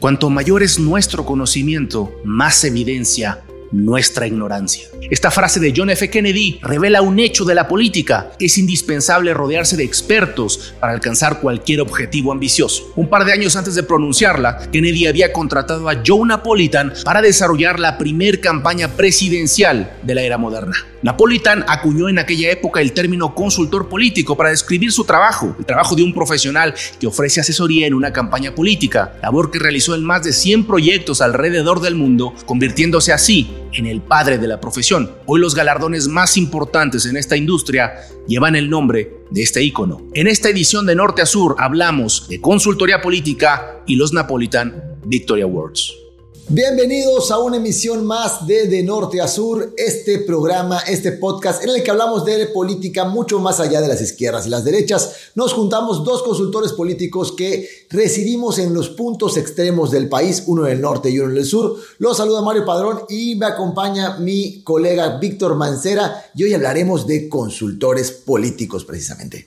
Cuanto mayor es nuestro conocimiento, más evidencia nuestra ignorancia. Esta frase de John F. Kennedy revela un hecho de la política. Es indispensable rodearse de expertos para alcanzar cualquier objetivo ambicioso. Un par de años antes de pronunciarla, Kennedy había contratado a Joe Napolitan para desarrollar la primer campaña presidencial de la era moderna. Napolitan acuñó en aquella época el término consultor político para describir su trabajo, el trabajo de un profesional que ofrece asesoría en una campaña política, labor que realizó en más de 100 proyectos alrededor del mundo, convirtiéndose así en el padre de la profesión. Hoy los galardones más importantes en esta industria llevan el nombre de este ícono. En esta edición de Norte a Sur hablamos de consultoría política y los Napolitan Victory Awards. Bienvenidos a una emisión más de De Norte a Sur, este programa, este podcast en el que hablamos de política mucho más allá de las izquierdas y las derechas. Nos juntamos dos consultores políticos que residimos en los puntos extremos del país, uno en el norte y uno en el sur. Los saluda Mario Padrón y me acompaña mi colega Víctor Mancera y hoy hablaremos de consultores políticos precisamente.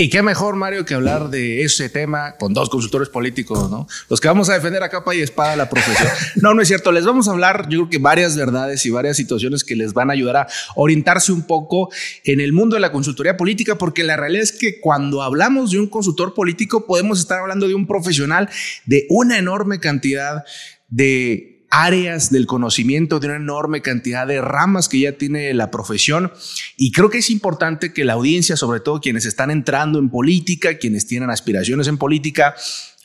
Y qué mejor, Mario, que hablar de ese tema con dos consultores políticos, ¿no? Los que vamos a defender a capa y espada la profesión. No, no es cierto. Les vamos a hablar, yo creo que varias verdades y varias situaciones que les van a ayudar a orientarse un poco en el mundo de la consultoría política, porque la realidad es que cuando hablamos de un consultor político, podemos estar hablando de un profesional de una enorme cantidad de áreas del conocimiento, de una enorme cantidad de ramas que ya tiene la profesión. Y creo que es importante que la audiencia, sobre todo quienes están entrando en política, quienes tienen aspiraciones en política,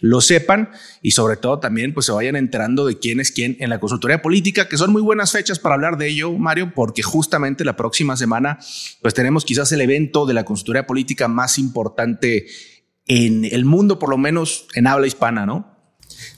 lo sepan y sobre todo también pues se vayan enterando de quién es quién en la consultoría política, que son muy buenas fechas para hablar de ello, Mario, porque justamente la próxima semana pues tenemos quizás el evento de la consultoría política más importante en el mundo, por lo menos en habla hispana, ¿no?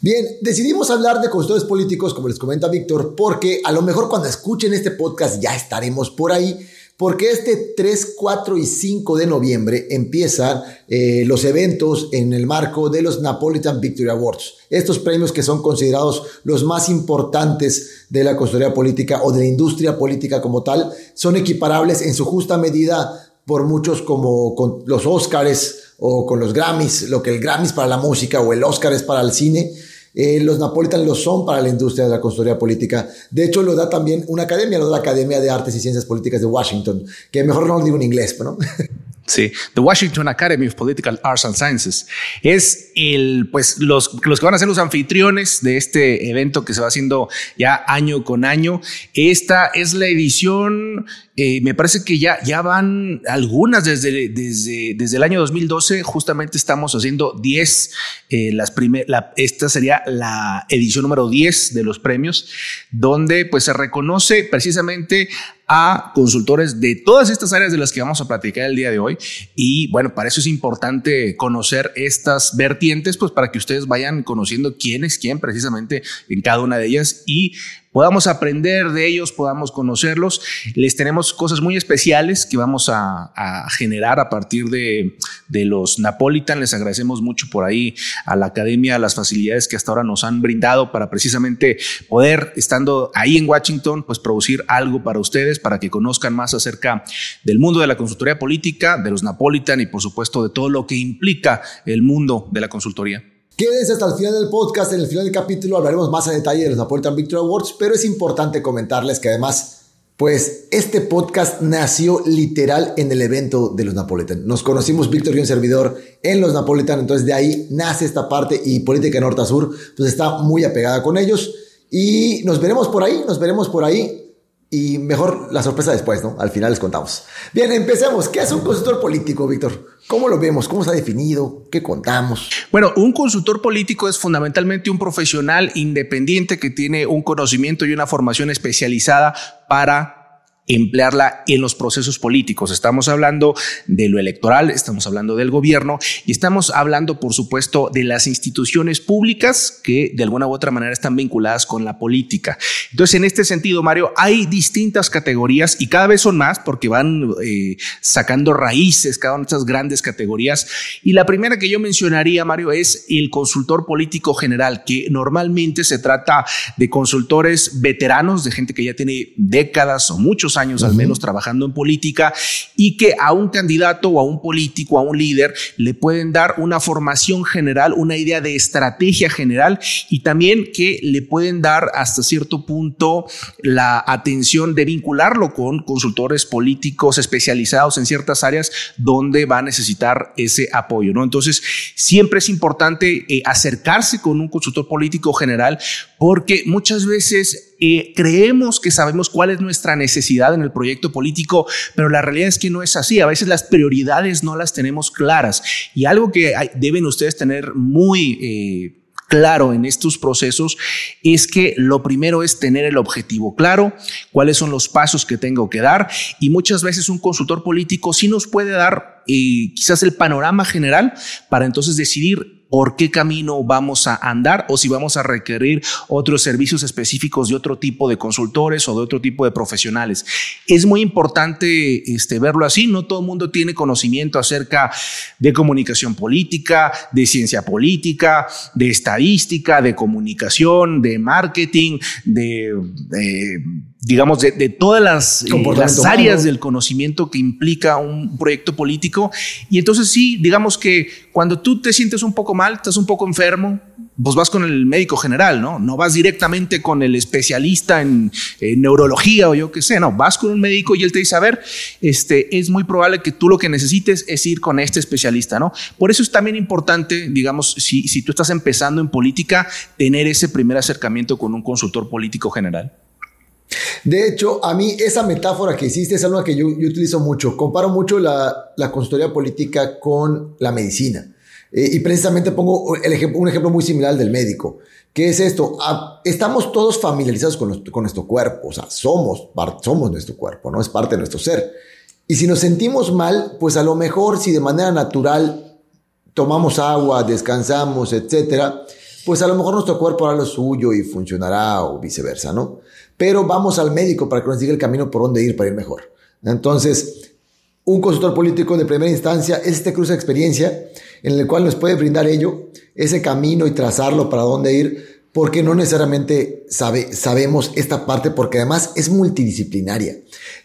Bien, decidimos hablar de consultores políticos, como les comenta Víctor, porque a lo mejor cuando escuchen este podcast ya estaremos por ahí, porque este 3, 4 y 5 de noviembre empiezan eh, los eventos en el marco de los Napolitan Victory Awards. Estos premios que son considerados los más importantes de la consultoría política o de la industria política como tal, son equiparables en su justa medida por muchos como con los Oscars o con los Grammys, lo que el Grammy es para la música o el Oscar es para el cine. Eh, los Napolitan lo son para la industria de la consultoría política. De hecho, lo da también una academia, lo da la Academia de Artes y Ciencias Políticas de Washington, que mejor no lo digo en inglés, ¿no? Sí, The Washington Academy of Political Arts and Sciences. Es el, pues, los, los que van a ser los anfitriones de este evento que se va haciendo ya año con año. Esta es la edición eh, me parece que ya, ya van algunas desde, desde, desde el año 2012. Justamente estamos haciendo 10. Eh, las la, esta sería la edición número 10 de los premios, donde pues se reconoce precisamente a consultores de todas estas áreas de las que vamos a platicar el día de hoy. Y bueno, para eso es importante conocer estas vertientes, pues para que ustedes vayan conociendo quién es quién precisamente en cada una de ellas y podamos aprender de ellos, podamos conocerlos. Les tenemos cosas muy especiales que vamos a, generar a partir de, de, los Napolitan. Les agradecemos mucho por ahí a la academia, las facilidades que hasta ahora nos han brindado para precisamente poder, estando ahí en Washington, pues producir algo para ustedes, para que conozcan más acerca del mundo de la consultoría política, de los Napolitan y por supuesto de todo lo que implica el mundo de la consultoría. Quédense hasta el final del podcast. En el final del capítulo hablaremos más a detalle de los Napolitan Victory Awards, pero es importante comentarles que además, pues este podcast nació literal en el evento de los Napolitan. Nos conocimos Víctor y un servidor en los Napolitan, entonces de ahí nace esta parte y política norte sur, pues está muy apegada con ellos. Y nos veremos por ahí, nos veremos por ahí. Y mejor la sorpresa después, ¿no? Al final les contamos. Bien, empecemos. ¿Qué es un consultor político, Víctor? ¿Cómo lo vemos? ¿Cómo ha definido? ¿Qué contamos? Bueno, un consultor político es fundamentalmente un profesional independiente que tiene un conocimiento y una formación especializada para emplearla en los procesos políticos. Estamos hablando de lo electoral, estamos hablando del gobierno y estamos hablando, por supuesto, de las instituciones públicas que de alguna u otra manera están vinculadas con la política. Entonces, en este sentido, Mario, hay distintas categorías y cada vez son más porque van eh, sacando raíces cada una de estas grandes categorías. Y la primera que yo mencionaría, Mario, es el consultor político general, que normalmente se trata de consultores veteranos, de gente que ya tiene décadas o muchos muchos años al menos trabajando en política y que a un candidato o a un político, a un líder, le pueden dar una formación general, una idea de estrategia general y también que le pueden dar hasta cierto punto la atención de vincularlo con consultores políticos especializados en ciertas áreas donde va a necesitar ese apoyo, ¿no? Entonces, siempre es importante eh, acercarse con un consultor político general porque muchas veces eh, creemos que sabemos cuál es nuestra necesidad en el proyecto político, pero la realidad es que no es así. A veces las prioridades no las tenemos claras y algo que deben ustedes tener muy... Eh, claro en estos procesos es que lo primero es tener el objetivo claro, cuáles son los pasos que tengo que dar y muchas veces un consultor político sí nos puede dar eh, quizás el panorama general para entonces decidir por qué camino vamos a andar o si vamos a requerir otros servicios específicos de otro tipo de consultores o de otro tipo de profesionales. Es muy importante este, verlo así. No todo el mundo tiene conocimiento acerca de comunicación política, de ciencia política, de estadística, de comunicación, de marketing, de, digamos, de, todas las, eh, las áreas del conocimiento que implica un proyecto político. Y entonces sí, digamos que cuando tú te sientes un poco mal, estás un poco enfermo, pues vas con el médico general, ¿no? No vas directamente con el especialista en, neurología o yo qué sé, no, vas con un médico y él te dice, a ver, este, es muy probable que tú lo que necesites es ir con este especialista, ¿no? Por eso es también importante, digamos, si, si tú estás empezando en política, tener ese primer acercamiento con un consultor político general. De hecho, a mí esa metáfora que hiciste es algo que yo, utilizo mucho. Comparo mucho la, consultoría política con la medicina. Eh, y precisamente pongo un ejemplo muy similar del médico. ¿Qué es esto? Ah, estamos todos familiarizados con con nuestro, cuerpo. O sea, somos, somos nuestro cuerpo, ¿no? Es parte de nuestro ser. Y si nos sentimos mal, pues a lo mejor si de manera natural tomamos agua, descansamos, etcétera, pues a lo mejor nuestro cuerpo hará lo suyo y funcionará o viceversa, ¿no? Pero vamos al médico para que nos diga el camino por dónde ir para ir mejor. Entonces, un consultor político de primera instancia es este cruce de experiencia en el cual nos puede brindar ello, ese camino y trazarlo para dónde ir, porque no necesariamente sabe, sabemos esta parte, porque además es multidisciplinaria.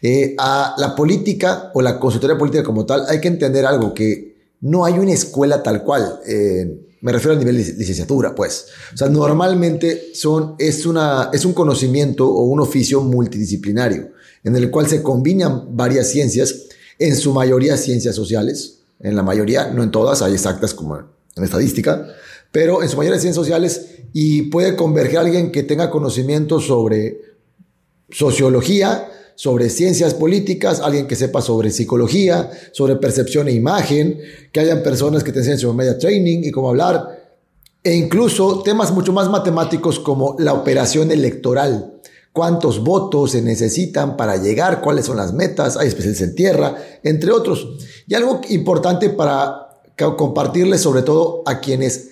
Eh, a la política o la consultoría política como tal hay que entender algo, que no hay una escuela tal cual. Eh, me refiero al nivel de licenciatura, pues. O sea, normalmente son, es, una, es un conocimiento o un oficio multidisciplinario, en el cual se combinan varias ciencias, en su mayoría ciencias sociales, en la mayoría, no en todas, hay exactas como en estadística, pero en su mayoría ciencias sociales y puede converger alguien que tenga conocimiento sobre sociología, sobre ciencias políticas, alguien que sepa sobre psicología, sobre percepción e imagen, que hayan personas que te enseñen sobre media training y cómo hablar, e incluso temas mucho más matemáticos como la operación electoral. Cuántos votos se necesitan para llegar, cuáles son las metas, hay especialistas en tierra, entre otros. Y algo importante para compartirles sobre todo a quienes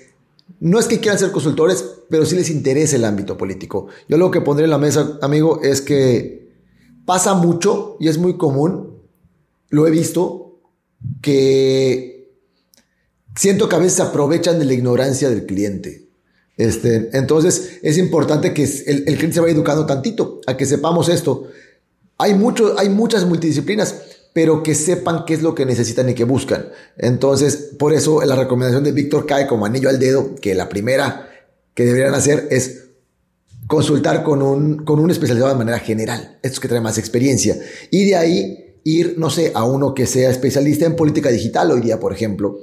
no es que quieran ser consultores, pero sí les interesa el ámbito político. Yo lo que pondré en la mesa, amigo, es que pasa mucho y es muy común, lo he visto, que siento que a veces aprovechan de la ignorancia del cliente. Este, entonces es importante que el, cliente se vaya educando tantito, a que sepamos esto. Hay, mucho, hay muchas multidisciplinas, pero que sepan qué es lo que necesitan y que buscan. Entonces, por eso la recomendación de Víctor cae como anillo al dedo, que la primera que deberían hacer es consultar con un, con un especializado de manera general, estos que traen más experiencia. Y de ahí ir, no sé, a uno que sea especialista en política digital hoy día, por ejemplo,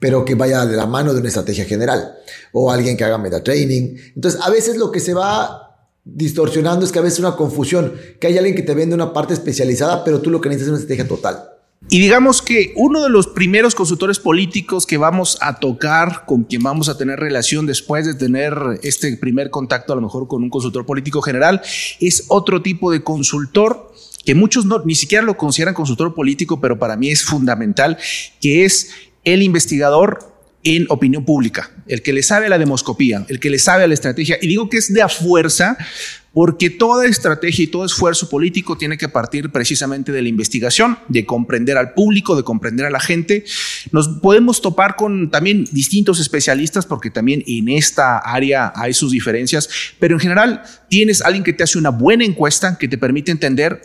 pero que vaya de la mano de una estrategia general, o alguien que haga meta training. Entonces, a veces lo que se va distorsionando es que a veces una confusión, que hay alguien que te vende una parte especializada, pero tú lo que necesitas es una estrategia total. Y digamos que uno de los primeros consultores políticos que vamos a tocar, con quien vamos a tener relación después de tener este primer contacto a lo mejor con un consultor político general, es otro tipo de consultor que muchos no, ni siquiera lo consideran consultor político, pero para mí es fundamental, que es el investigador en opinión pública, el que le sabe a la demoscopía, el que le sabe a la estrategia. Y digo que es de a fuerza porque toda estrategia y todo esfuerzo político tiene que partir precisamente de la investigación, de comprender al público, de comprender a la gente. Nos podemos topar con también distintos especialistas, porque también en esta área hay sus diferencias, pero en general tienes alguien que te hace una buena encuesta que te permite entender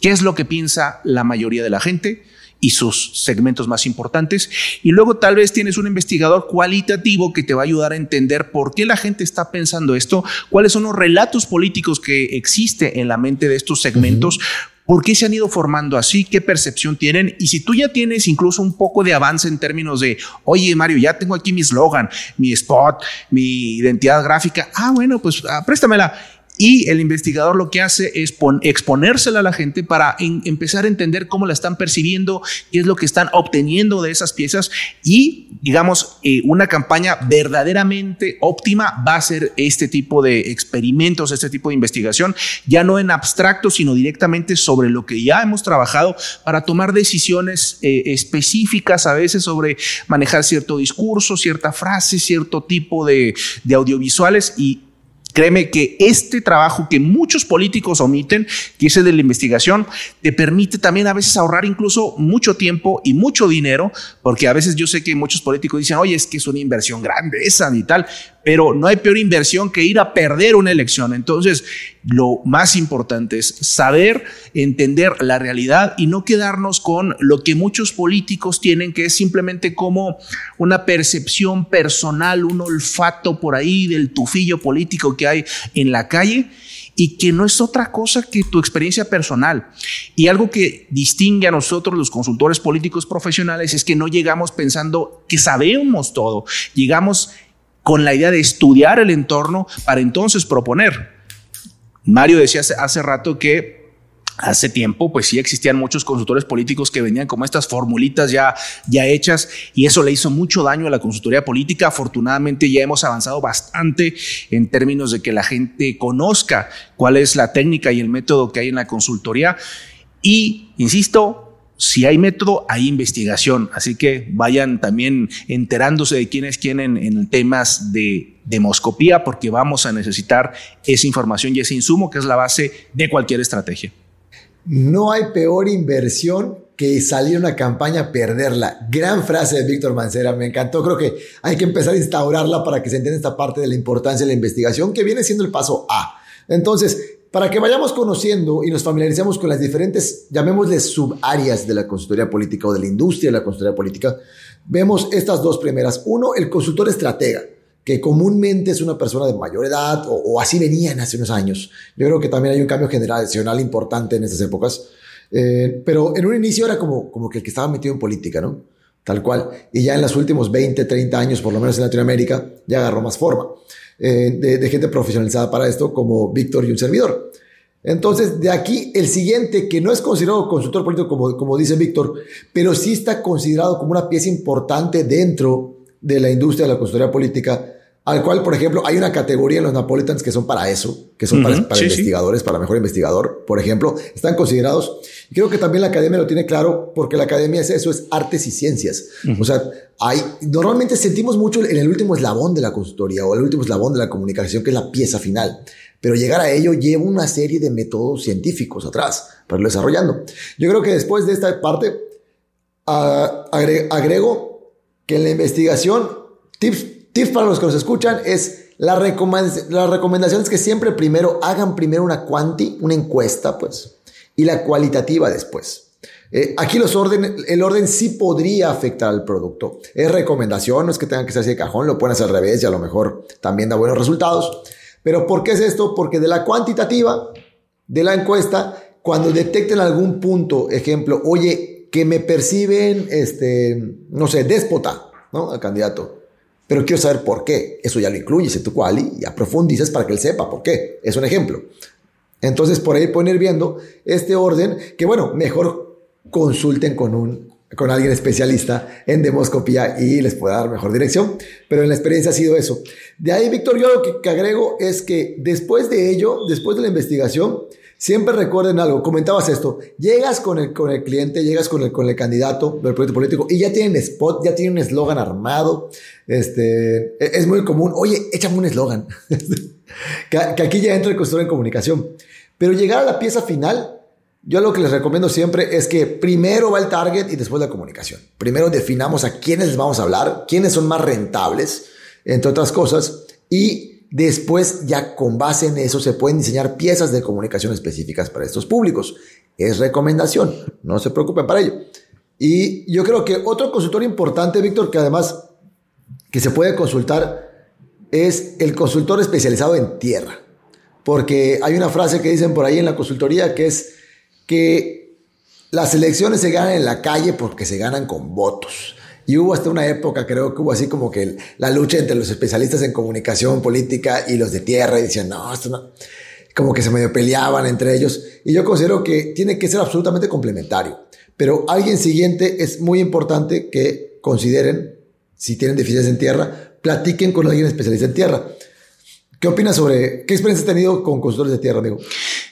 qué es lo que piensa la mayoría de la gente y sus segmentos más importantes. Y luego tal vez tienes un investigador cualitativo que te va a ayudar a entender por qué la gente está pensando esto, cuáles son los relatos políticos que existen en la mente de estos segmentos, ¿Por qué se han ido formando así? ¿Qué percepción tienen? Y si tú ya tienes incluso un poco de avance en términos de, oye Mario, ya tengo aquí mi eslogan, mi spot, mi identidad gráfica, ah, bueno, pues ah, préstamela y el investigador lo que hace es exponérsela a la gente para empezar a entender cómo la están percibiendo, qué es lo que están obteniendo de esas piezas. Y, digamos, eh, una campaña verdaderamente óptima va a ser este tipo de experimentos, este tipo de investigación, ya no en abstracto, sino directamente sobre lo que ya hemos trabajado para tomar decisiones eh, específicas a veces sobre manejar cierto discurso, cierta frase, cierto tipo de, de audiovisuales y Créeme que este trabajo que muchos políticos omiten, que es el de la investigación, te permite también a veces ahorrar incluso mucho tiempo y mucho dinero, porque a veces yo sé que muchos políticos dicen, oye, es que es una inversión grande esa y tal, pero no hay peor inversión que ir a perder una elección. Entonces, lo más importante es saber entender la realidad y no quedarnos con lo que muchos políticos tienen, que es simplemente como una percepción personal, un olfato por ahí del tufillo político que hay en la calle y que no es otra cosa que tu experiencia personal. Y algo que distingue a nosotros los consultores políticos profesionales es que no llegamos pensando que sabemos todo, llegamos con la idea de estudiar el entorno para entonces proponer. Mario decía hace, rato que hace tiempo, pues sí existían muchos consultores políticos que venían como estas formulitas ya, ya hechas y eso le hizo mucho daño a la consultoría política. Afortunadamente ya hemos avanzado bastante en términos de que la gente conozca cuál es la técnica y el método que hay en la consultoría. Y, insisto, si hay método, hay investigación. Así que vayan también enterándose de quién es quién en, temas de demoscopía, porque vamos a necesitar esa información y ese insumo que es la base de cualquier estrategia. No hay peor inversión que salir una campaña, perderla. Gran frase de Víctor Mancera, me encantó. Creo que hay que empezar a instaurarla para que se entienda esta parte de la importancia de la investigación, que viene siendo el paso A. Entonces, para que vayamos conociendo y nos familiaricemos con las diferentes, llamémosle subáreas de la consultoría política o de la industria de la consultoría política, vemos estas dos primeras. Uno, el consultor estratega, que comúnmente es una persona de mayor edad o, así venían hace unos años. Yo creo que también hay un cambio generacional importante en estas épocas. Eh, pero en un inicio era como, como que el que estaba metido en política, ¿no? Tal cual. Y ya en los últimos 20, 30 años, por lo menos en Latinoamérica, ya agarró más forma. Eh, de, gente profesionalizada para esto, como Víctor y un servidor. Entonces, de aquí el siguiente, que no es considerado consultor político, como, como dice Víctor, pero sí está considerado como una pieza importante dentro de la industria de la consultoría política, al cual, por ejemplo, hay una categoría en los Napolitans que son para eso, que son para, investigadores, para mejor investigador, por ejemplo, están considerados. Y creo que también la academia lo tiene claro, porque la academia es eso, es artes y ciencias. O sea, hay, normalmente sentimos mucho en el último eslabón de la consultoría o el último eslabón de la comunicación, que es la pieza final. Pero llegar a ello lleva una serie de métodos científicos atrás para irlo desarrollando. Yo creo que después de esta parte, ah, agrego que en la investigación, tips tips para los que nos escuchan es la, la recomendación es que siempre primero hagan primero una quanti, una encuesta, pues, y la cualitativa después. Eh, aquí los orden, el orden sí podría afectar al producto. Es recomendación, no es que tengan que ser así de cajón, lo pueden hacer al revés y a lo mejor también da buenos resultados. Pero ¿por qué es esto? Porque de la cuantitativa, de la encuesta, cuando detecten algún punto, ejemplo, oye, que me perciben, este, no sé, déspota, ¿no? Al candidato pero quiero saber por qué. Eso ya lo incluyes en tu quali y ya profundizas para que él sepa por qué. Es un ejemplo. Entonces, por ahí pueden ir viendo este orden que, bueno, mejor consulten con un con alguien especialista en demoscopía y les pueda dar mejor dirección. Pero en la experiencia ha sido eso. De ahí, Víctor, yo lo que agrego es que después de ello, después de la investigación, Siempre recuerden algo, comentabas esto, llegas con el, con el cliente, llegas con el, con el candidato del proyecto político y ya tienen spot, ya tienen un eslogan armado. Este, e, es muy común, oye, échame un eslogan. que, aquí ya entra el consultor en comunicación. Pero llegar a la pieza final, yo lo que les recomiendo siempre es que primero va el target y después la comunicación. Primero definamos a quiénes les vamos a hablar, quiénes son más rentables, entre otras cosas, y Después, ya con base en eso, se pueden diseñar piezas de comunicación específicas para estos públicos. Es recomendación, no se preocupen para ello. Y yo creo que otro consultor importante, Víctor, que además que se puede consultar es el consultor especializado en tierra. Porque hay una frase que dicen por ahí en la consultoría que es que las elecciones se ganan en la calle porque se ganan con votos. Y hubo hasta una época, creo que hubo así como que la lucha entre los especialistas en comunicación política y los de tierra y decían, no, esto no, como que se medio peleaban entre ellos. Y yo considero que tiene que ser absolutamente complementario. Pero alguien siguiente es muy importante que consideren, si tienen deficiencias en tierra, platiquen con alguien especialista en tierra. ¿Qué opinas sobre qué experiencia has tenido con consultores de tierra, amigo?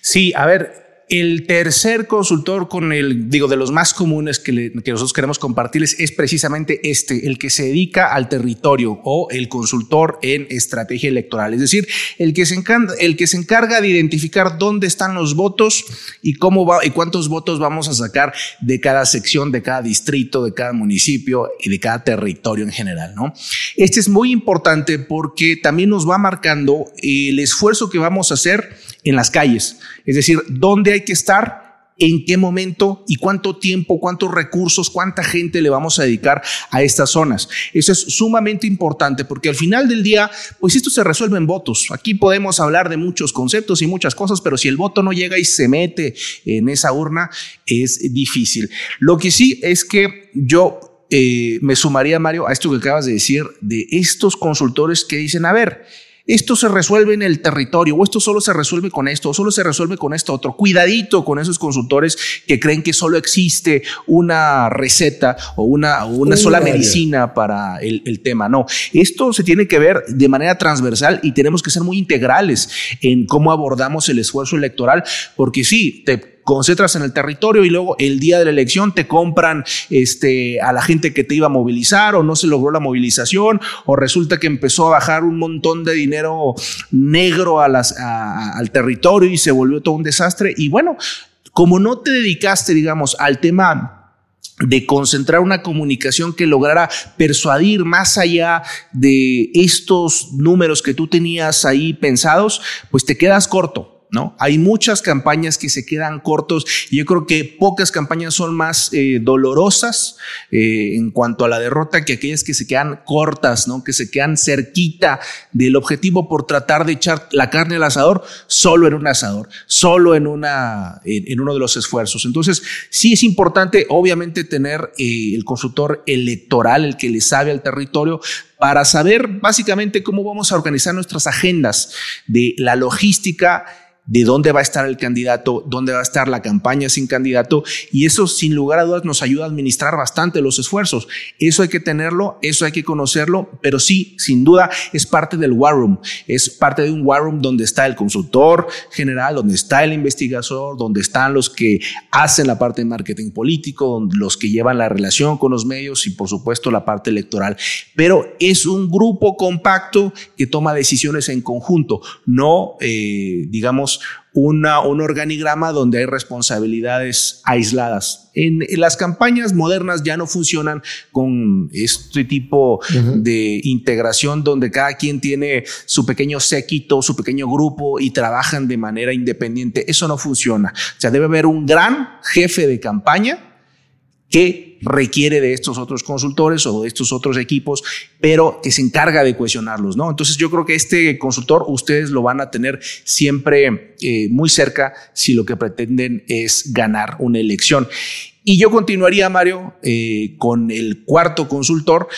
Sí, a ver, el tercer consultor con el, digo, de los más comunes que, nosotros queremos compartirles es precisamente este, el que se dedica al territorio o el consultor en estrategia electoral. Es decir, el que se encarga, el que se encarga de identificar dónde están los votos y cómo va y cuántos votos vamos a sacar de cada sección, de cada distrito, de cada municipio y de cada territorio en general, ¿no? Este es muy importante porque también nos va marcando el esfuerzo que vamos a hacer en las calles. Es decir, dónde hay que estar, en qué momento y cuánto tiempo, cuántos recursos, cuánta gente le vamos a dedicar a estas zonas. Eso es sumamente importante porque al final del día, pues esto se resuelve en votos. Aquí podemos hablar de muchos conceptos y muchas cosas, pero si el voto no llega y se mete en esa urna, es difícil. Lo que sí es que yo eh, me sumaría, Mario, a esto que acabas de decir, de estos consultores que dicen, a ver, esto se resuelve en el territorio, o esto solo se resuelve con esto, o solo se resuelve con esto otro. Cuidadito con esos consultores que creen que solo existe una receta o una, una sola medicina para el, el, tema. No, esto se tiene que ver de manera transversal y tenemos que ser muy integrales en cómo abordamos el esfuerzo electoral, porque sí, te concentras en el territorio y luego el día de la elección te compran este, a la gente que te iba a movilizar o no se logró la movilización o resulta que empezó a bajar un montón de dinero negro al territorio y se volvió todo un desastre. Y bueno, como no te dedicaste, digamos, al tema de concentrar una comunicación que lograra persuadir más allá de estos números que tú tenías ahí pensados, pues te quedas corto. ¿No? Hay muchas campañas que se quedan cortos y yo creo que pocas campañas son más eh, dolorosas eh, en cuanto a la derrota que aquellas que se quedan cortas, ¿no? Que se quedan cerquita del objetivo por tratar de echar la carne al asador solo en un asador, solo en una, en, uno de los esfuerzos. Entonces, sí es importante, obviamente, tener eh, el consultor electoral, el que le sabe al territorio, para saber básicamente cómo vamos a organizar nuestras agendas de la logística de dónde va a estar el candidato, dónde va a estar la campaña sin candidato y eso sin lugar a dudas nos ayuda a administrar bastante los esfuerzos. Eso hay que tenerlo, eso hay que conocerlo, pero sí, sin duda es parte del war room, es parte de un war room donde está el consultor general, donde está el investigador, donde están los que hacen la parte de marketing político, los que llevan la relación con los medios y por supuesto la parte electoral. Pero es un grupo compacto que toma decisiones en conjunto, no eh, digamos una, un organigrama donde hay responsabilidades aisladas. En, las campañas modernas ya no funcionan con este tipo de integración donde cada quien tiene su pequeño séquito, su pequeño grupo y trabajan de manera independiente. Eso no funciona. O sea, debe haber un gran jefe de campaña que requiere de estos otros consultores o de estos otros equipos, pero que se encarga de cuestionarlos, ¿no? Entonces yo creo que este consultor ustedes lo van a tener siempre eh, muy cerca si lo que pretenden es ganar una elección. Y yo continuaría, Mario, eh, con el cuarto consultor,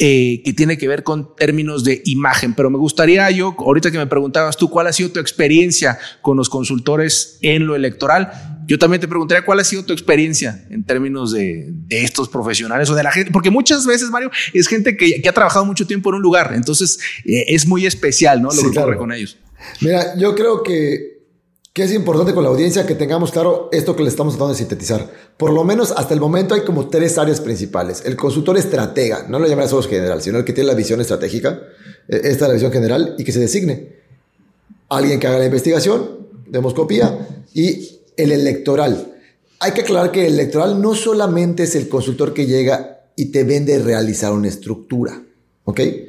eh, que tiene que ver con términos de imagen. Pero me gustaría yo, ahorita que me preguntabas tú, ¿cuál ha sido tu experiencia con los consultores en lo electoral? Yo también te preguntaría cuál ha sido tu experiencia en términos de, estos profesionales o de la gente, porque muchas veces, Mario, es gente que, ha trabajado mucho tiempo en un lugar, entonces eh, es muy especial, ¿no? Lo que ocurre con ellos. Mira, yo creo que que es importante con la audiencia que tengamos claro esto que le estamos tratando de sintetizar. Por lo menos hasta el momento hay como tres áreas principales. El consultor estratega, no lo llamaré solo general, sino el que tiene la visión estratégica, eh, esta es la visión general, y que se designe. Alguien que haga la investigación, demoscopía, y el electoral. Hay que aclarar que el electoral no solamente es el consultor que llega y te vende realizar una estructura, ¿ok? Eh,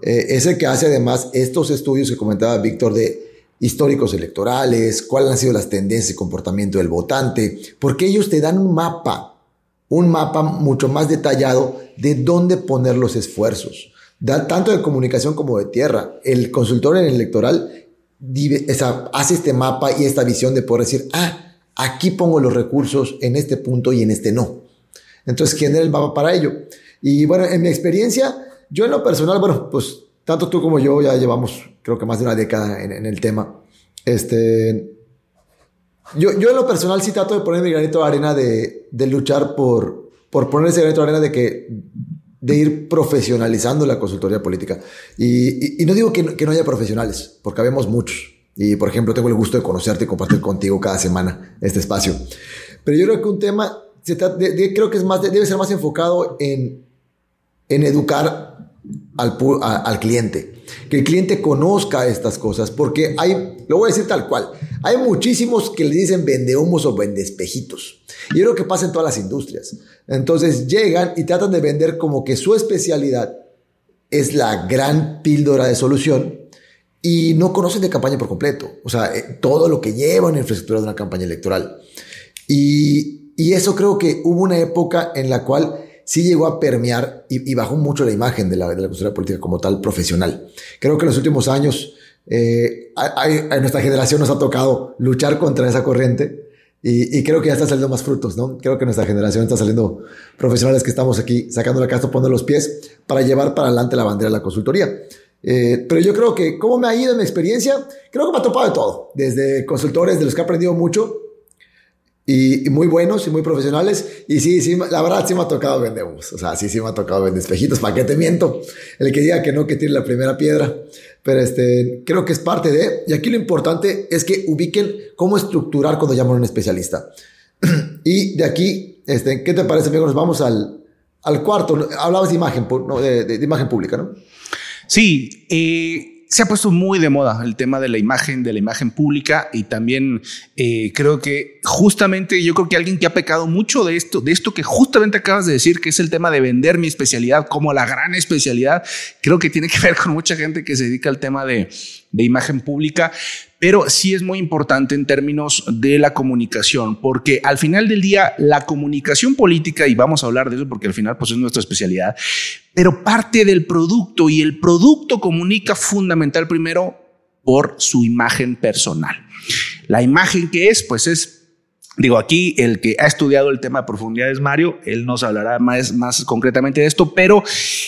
es el que hace además estos estudios que comentaba Víctor de históricos electorales, cuáles han sido las tendencias de comportamiento del votante, porque ellos te dan un mapa, un mapa mucho más detallado de dónde poner los esfuerzos, tanto de comunicación como de tierra. El consultor en electoral hace este mapa y esta visión de poder decir, ah, aquí pongo los recursos en este punto y en este no. Entonces genera el mapa para ello. Y bueno, en mi experiencia, yo en lo personal, bueno, pues tanto tú como yo ya llevamos creo que más de una década en, el tema. Este, yo, yo en lo personal sí trato de poner mi granito de arena de, de luchar por, por poner ese granito de arena de que de ir profesionalizando la consultoría política. Y, y, no digo que, que, no haya profesionales, porque habemos muchos. Y, por ejemplo, tengo el gusto de conocerte y compartir contigo cada semana este espacio. Pero yo creo que un tema, se creo que es más, debe ser más enfocado en, en educar al, al cliente que el cliente conozca estas cosas, porque hay, lo voy a decir tal cual, hay muchísimos que le dicen vende humos o vende espejitos. Y es lo que pasa en todas las industrias. Entonces llegan y tratan de vender como que su especialidad es la gran píldora de solución y no conocen de campaña por completo. O sea, eh, todo lo que lleva en infraestructura de una campaña electoral. Y, y eso creo que hubo una época en la cual sí llegó a permear y, bajó mucho la imagen de la, de la política como tal profesional. Creo que en los últimos años eh, a, nuestra generación nos ha tocado luchar contra esa corriente y, creo que ya están saliendo más frutos, ¿no? Creo que nuestra generación está saliendo profesionales que estamos aquí sacando la casa, poniendo los pies para llevar para adelante la bandera de la consultoría. Eh, pero yo creo que, ¿cómo me ha ido en mi experiencia? Creo que me ha topado de todo, desde consultores de los que he aprendido mucho, y, muy buenos y muy profesionales. Y sí, sí, la verdad sí me ha tocado vender O sea, sí, sí me ha tocado vender espejitos. ¿Para qué te miento? El que diga que no, que tire la primera piedra. Pero este, creo que es parte de. Y aquí lo importante es que ubiquen cómo estructurar cuando llaman a un especialista. y de aquí, este, ¿qué te parece, amigo? Nos vamos al, al cuarto. Hablabas de imagen, no, de imagen pública, ¿no? Sí. Eh se ha puesto muy de moda el tema de la imagen, de la imagen pública y también eh, creo que justamente yo creo que alguien que ha pecado mucho de esto, de esto que justamente acabas de decir, que es el tema de vender mi especialidad como la gran especialidad, creo que tiene que ver con mucha gente que se dedica al tema de, de imagen pública, pero sí es muy importante en términos de la comunicación, porque al final del día la comunicación política, y vamos a hablar de eso porque al final pues es nuestra especialidad, pero parte del producto y el producto comunica fundamental primero por su imagen personal. La imagen que es, pues es Digo, aquí el que ha estudiado el tema de profundidad es Mario, él nos hablará más, más concretamente de esto, pero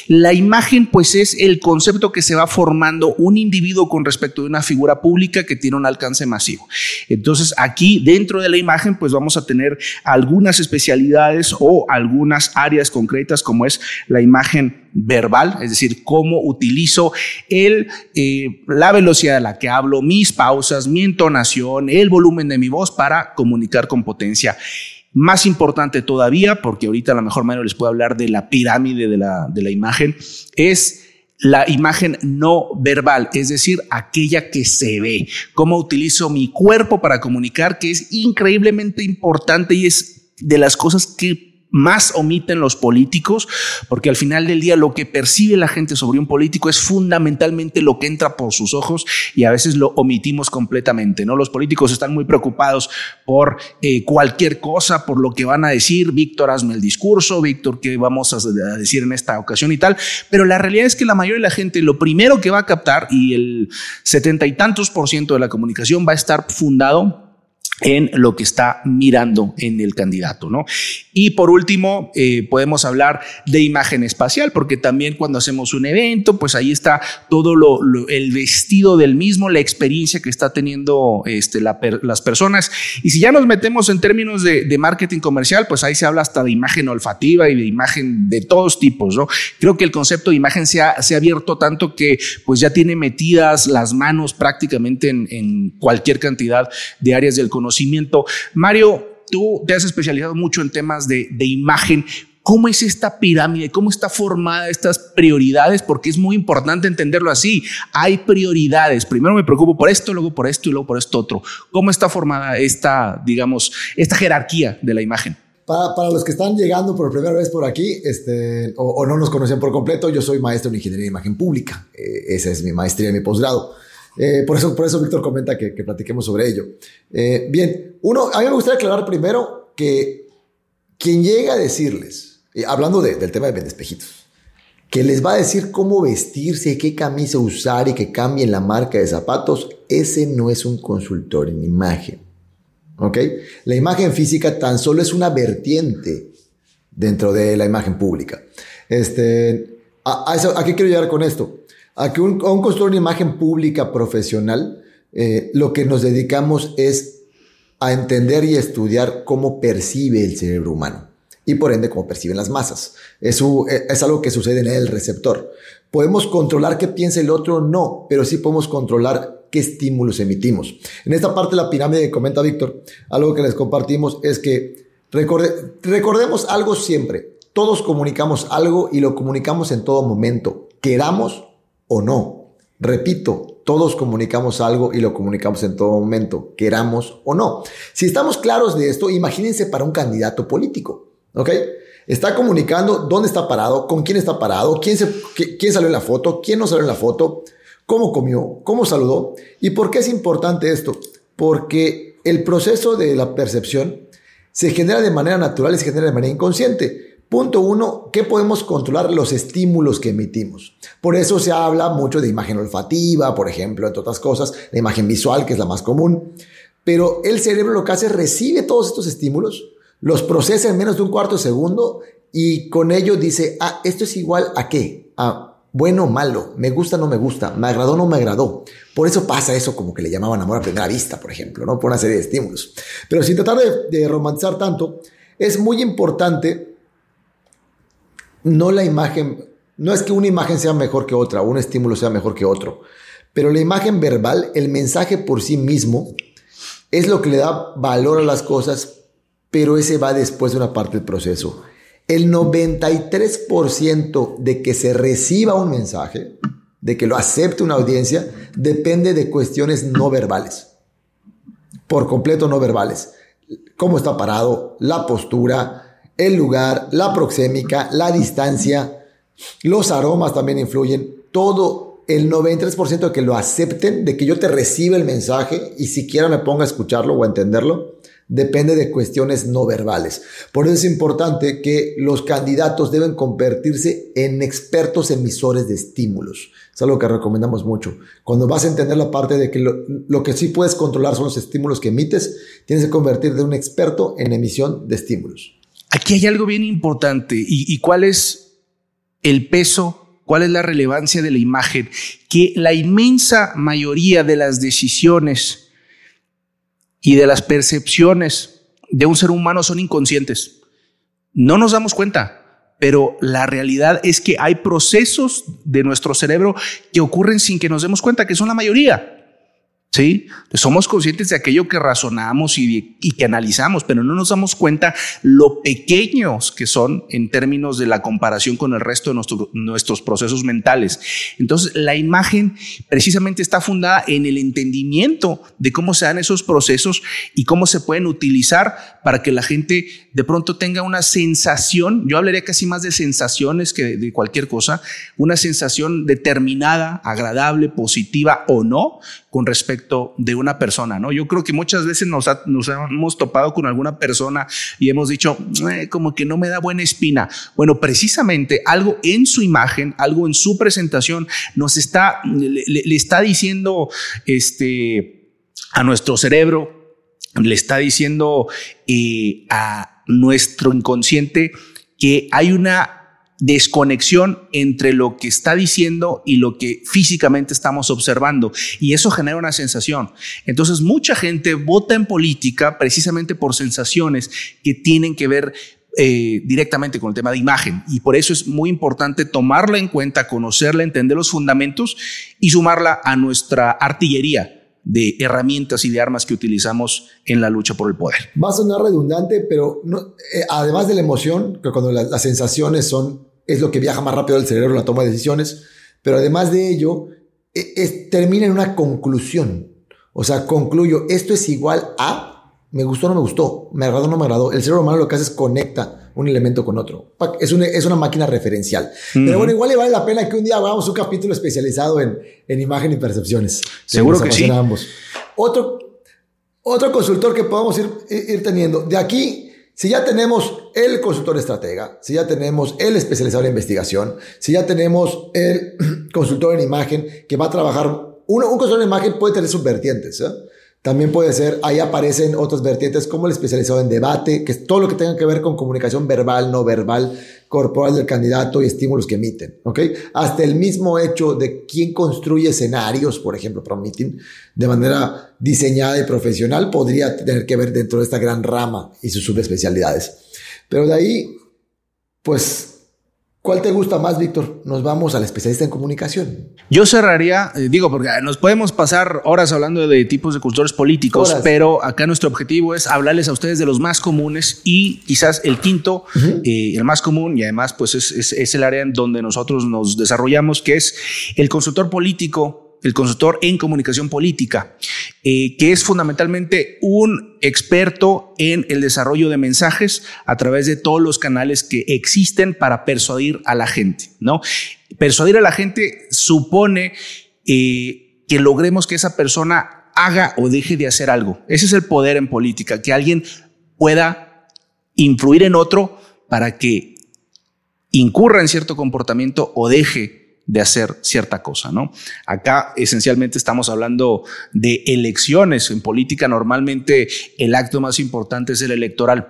la imagen pues es el concepto que se va formando un individuo con respecto de una figura pública que tiene un alcance masivo. Entonces aquí dentro de la imagen pues vamos a tener algunas especialidades o algunas áreas concretas como es la imagen verbal, es decir, cómo utilizo el, eh, la velocidad a la que hablo, mis pausas, mi entonación, el volumen de mi voz para comunicar con potencia. Más importante todavía, porque ahorita a lo mejor Mario les puede hablar de la pirámide de la, de la imagen, es la imagen no verbal, es decir, aquella que se ve, cómo utilizo mi cuerpo para comunicar, que es increíblemente importante y es de las cosas que más omiten los políticos, porque al final del día lo que percibe la gente sobre un político es fundamentalmente lo que entra por sus ojos y a veces lo omitimos completamente, ¿no? Los políticos están muy preocupados por eh, cualquier cosa, por lo que van a decir, Víctor, hazme el discurso, Víctor, ¿qué vamos a decir en esta ocasión y tal? Pero la realidad es que la mayoría de la gente lo primero que va a captar y el setenta y tantos por ciento de la comunicación va a estar fundado en lo que está mirando en el candidato, ¿no? Y por último, eh, podemos hablar de imagen espacial, porque también cuando hacemos un evento, pues ahí está todo lo, el vestido del mismo, la experiencia que está teniendo este, las personas. Y si ya nos metemos en términos de, marketing comercial, pues ahí se habla hasta de imagen olfativa y de imagen de todos tipos, ¿no? Creo que el concepto de imagen se ha, se ha abierto tanto que pues ya tiene metidas las manos prácticamente en, en cualquier cantidad de áreas del conocimiento conocimiento. Mario, tú te has especializado mucho en temas de, imagen. ¿Cómo es esta pirámide? ¿Cómo está formada estas prioridades? Porque es muy importante entenderlo así. Hay prioridades. Primero me preocupo por esto, luego por esto y luego por esto otro. ¿Cómo está formada esta, digamos, esta jerarquía de la imagen? Para, los que están llegando por primera vez por aquí este, o, no nos conocen por completo, yo soy maestro en ingeniería de imagen pública. Eh, esa es mi maestría y mi posgrado. Eh, por eso, por eso Víctor comenta que, que platiquemos sobre ello. Eh, bien, uno, a mí me gustaría aclarar primero que quien llega a decirles, hablando del tema de espejitos, que les va a decir cómo vestirse, qué camisa usar y que cambien la marca de zapatos, ese no es un consultor en imagen. ¿Ok? La imagen física tan solo es una vertiente dentro de la imagen pública. Este, ¿a, qué quiero llegar con esto? A que un, un consultor en imagen pública profesional, eh, lo que nos dedicamos es a entender y estudiar cómo percibe el cerebro humano y por ende cómo perciben las masas. Eso eh, es algo que sucede en el receptor. ¿Podemos controlar qué piensa el otro? No, pero sí podemos controlar qué estímulos emitimos. En esta parte de la pirámide que comenta Víctor, algo que les compartimos es que recordemos algo siempre. Todos comunicamos algo y lo comunicamos en todo momento, queramos o no. Repito, todos comunicamos algo y lo comunicamos en todo momento, queramos o no. Si estamos claros de esto, imagínense para un candidato político. ¿Ok? Está comunicando dónde está parado, con quién está parado, quién, se, quién salió en la foto, quién no salió en la foto, cómo comió, cómo saludó. ¿Y por qué es importante esto? Porque el proceso de la percepción se genera de manera natural y se genera de manera inconsciente. Punto uno, ¿qué podemos controlar los estímulos que emitimos? Por eso se habla mucho de imagen olfativa, por ejemplo, entre otras cosas, la imagen visual, que es la más común. Pero el cerebro lo que hace es recibe todos estos estímulos, los procesa en menos de un cuarto de segundo y con ello dice, ah, esto es igual a qué? A bueno o malo, me gusta no me gusta, me agradó no me agradó. Por eso pasa eso como que le llamaban amor a primera vista, por ejemplo, ¿no? Por una serie de estímulos. Pero sin tratar de, de romantizar tanto, es muy importante no la imagen, no es que una imagen sea mejor que otra, un estímulo sea mejor que otro, pero la imagen verbal, el mensaje por sí mismo, es lo que le da valor a las cosas pero ese va después de una parte del proceso. El 93% de que se reciba un mensaje, de que lo acepte una audiencia, depende de cuestiones no verbales. Por completo no verbales. Cómo está parado, la postura, el lugar, la proxémica, la distancia, los aromas también influyen. Todo el 93% de que lo acepten, de que yo te reciba el mensaje y siquiera me ponga a escucharlo o a entenderlo, depende de cuestiones no verbales. Por eso es importante que los candidatos deben convertirse en expertos emisores de estímulos. Es algo que recomendamos mucho. Cuando vas a entender la parte de que lo, que sí puedes controlar son los estímulos que emites, tienes que convertirte de un experto en emisión de estímulos. Aquí hay algo bien importante y, cuál es el peso ¿Cuál es la relevancia de la imagen? Que la inmensa mayoría de las decisiones y de las percepciones de un ser humano son inconscientes. No nos damos cuenta, pero la realidad es que hay procesos de nuestro cerebro que ocurren sin que nos demos cuenta, que son la mayoría. ¿Sí? Somos conscientes de aquello que razonamos y, que analizamos, pero no nos damos cuenta lo pequeños que son en términos de la comparación con el resto de nuestros procesos mentales. Entonces, la imagen precisamente está fundada en el entendimiento de cómo se dan esos procesos y cómo se pueden utilizar para que la gente de pronto tenga una sensación, yo hablaría casi más de sensaciones que de cualquier cosa, una sensación determinada, agradable, positiva o no, con respecto de una persona, ¿no? Yo creo que muchas veces nos, hemos topado con alguna persona y hemos dicho, eh, como que no me da buena espina. Bueno, precisamente algo en su imagen, algo en su presentación nos está, le, está diciendo, este, a nuestro cerebro, le está diciendo eh, a nuestro inconsciente que hay una desconexión entre lo que está diciendo y lo que físicamente estamos observando. Y eso genera una sensación. Entonces, mucha gente vota en política precisamente por sensaciones que tienen que ver eh, directamente con el tema de imagen. Y por eso es muy importante tomarla en cuenta, conocerla, entender los fundamentos y sumarla a nuestra artillería de herramientas y de armas que utilizamos en la lucha por el poder. Va a sonar redundante, pero eh, además de la emoción, que cuando las sensaciones son, es lo que viaja más rápido al cerebro en la toma de decisiones, pero además de ello, e, termina en una conclusión. O sea, concluyo, esto es igual a, me gustó o no me gustó, me agradó o no me agradó. El cerebro humano lo que hace es conecta un elemento con otro. Es una, es una máquina referencial. Pero bueno, igual le vale la pena que un día hagamos un capítulo especializado en, en imagen y percepciones. Seguro que sí. Ambos. Otro, otro consultor que podamos ir, ir teniendo. De aquí, si ya tenemos el consultor estratega, si ya tenemos el especializado en investigación, si ya tenemos el consultor en imagen que va a trabajar, uno, un consultor en imagen puede tener sus vertientes. ¿eh? También puede ser, ahí aparecen otras vertientes como el especializado en debate, que es todo lo que tenga que ver con comunicación verbal, no verbal, corporal del candidato y estímulos que emiten, ¿ok? Hasta el mismo hecho de quién construye escenarios, por ejemplo, para un meeting, de manera diseñada y profesional, podría tener que ver dentro de esta gran rama y sus subespecialidades. Pero de ahí, pues ¿Cuál te gusta más, Víctor? Nos vamos al especialista en comunicación. Yo cerraría, eh, digo, porque nos podemos pasar horas hablando de tipos de cultores políticos, pero acá nuestro objetivo es hablarles a ustedes de los más comunes y quizás el quinto, eh, el más común y además pues es, es el área en donde nosotros nos desarrollamos, que es el consultor político el consultor en comunicación política, eh, que es fundamentalmente un experto en el desarrollo de mensajes a través de todos los canales que existen para persuadir a la gente, ¿no? Persuadir a la gente supone eh, que logremos que esa persona haga o deje de hacer algo. Ese es el poder en política, que alguien pueda influir en otro para que incurra en cierto comportamiento o deje de hacer cierta cosa, ¿no? Acá esencialmente estamos hablando de elecciones. En política normalmente el acto más importante es el electoral.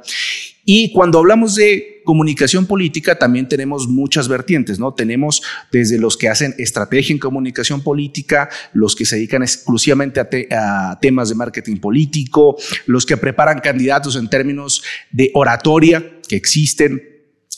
Y cuando hablamos de comunicación política también tenemos muchas vertientes, ¿no? Tenemos desde los que hacen estrategia en comunicación política, los que se dedican exclusivamente a, a temas de marketing político, los que preparan candidatos en términos de oratoria que existen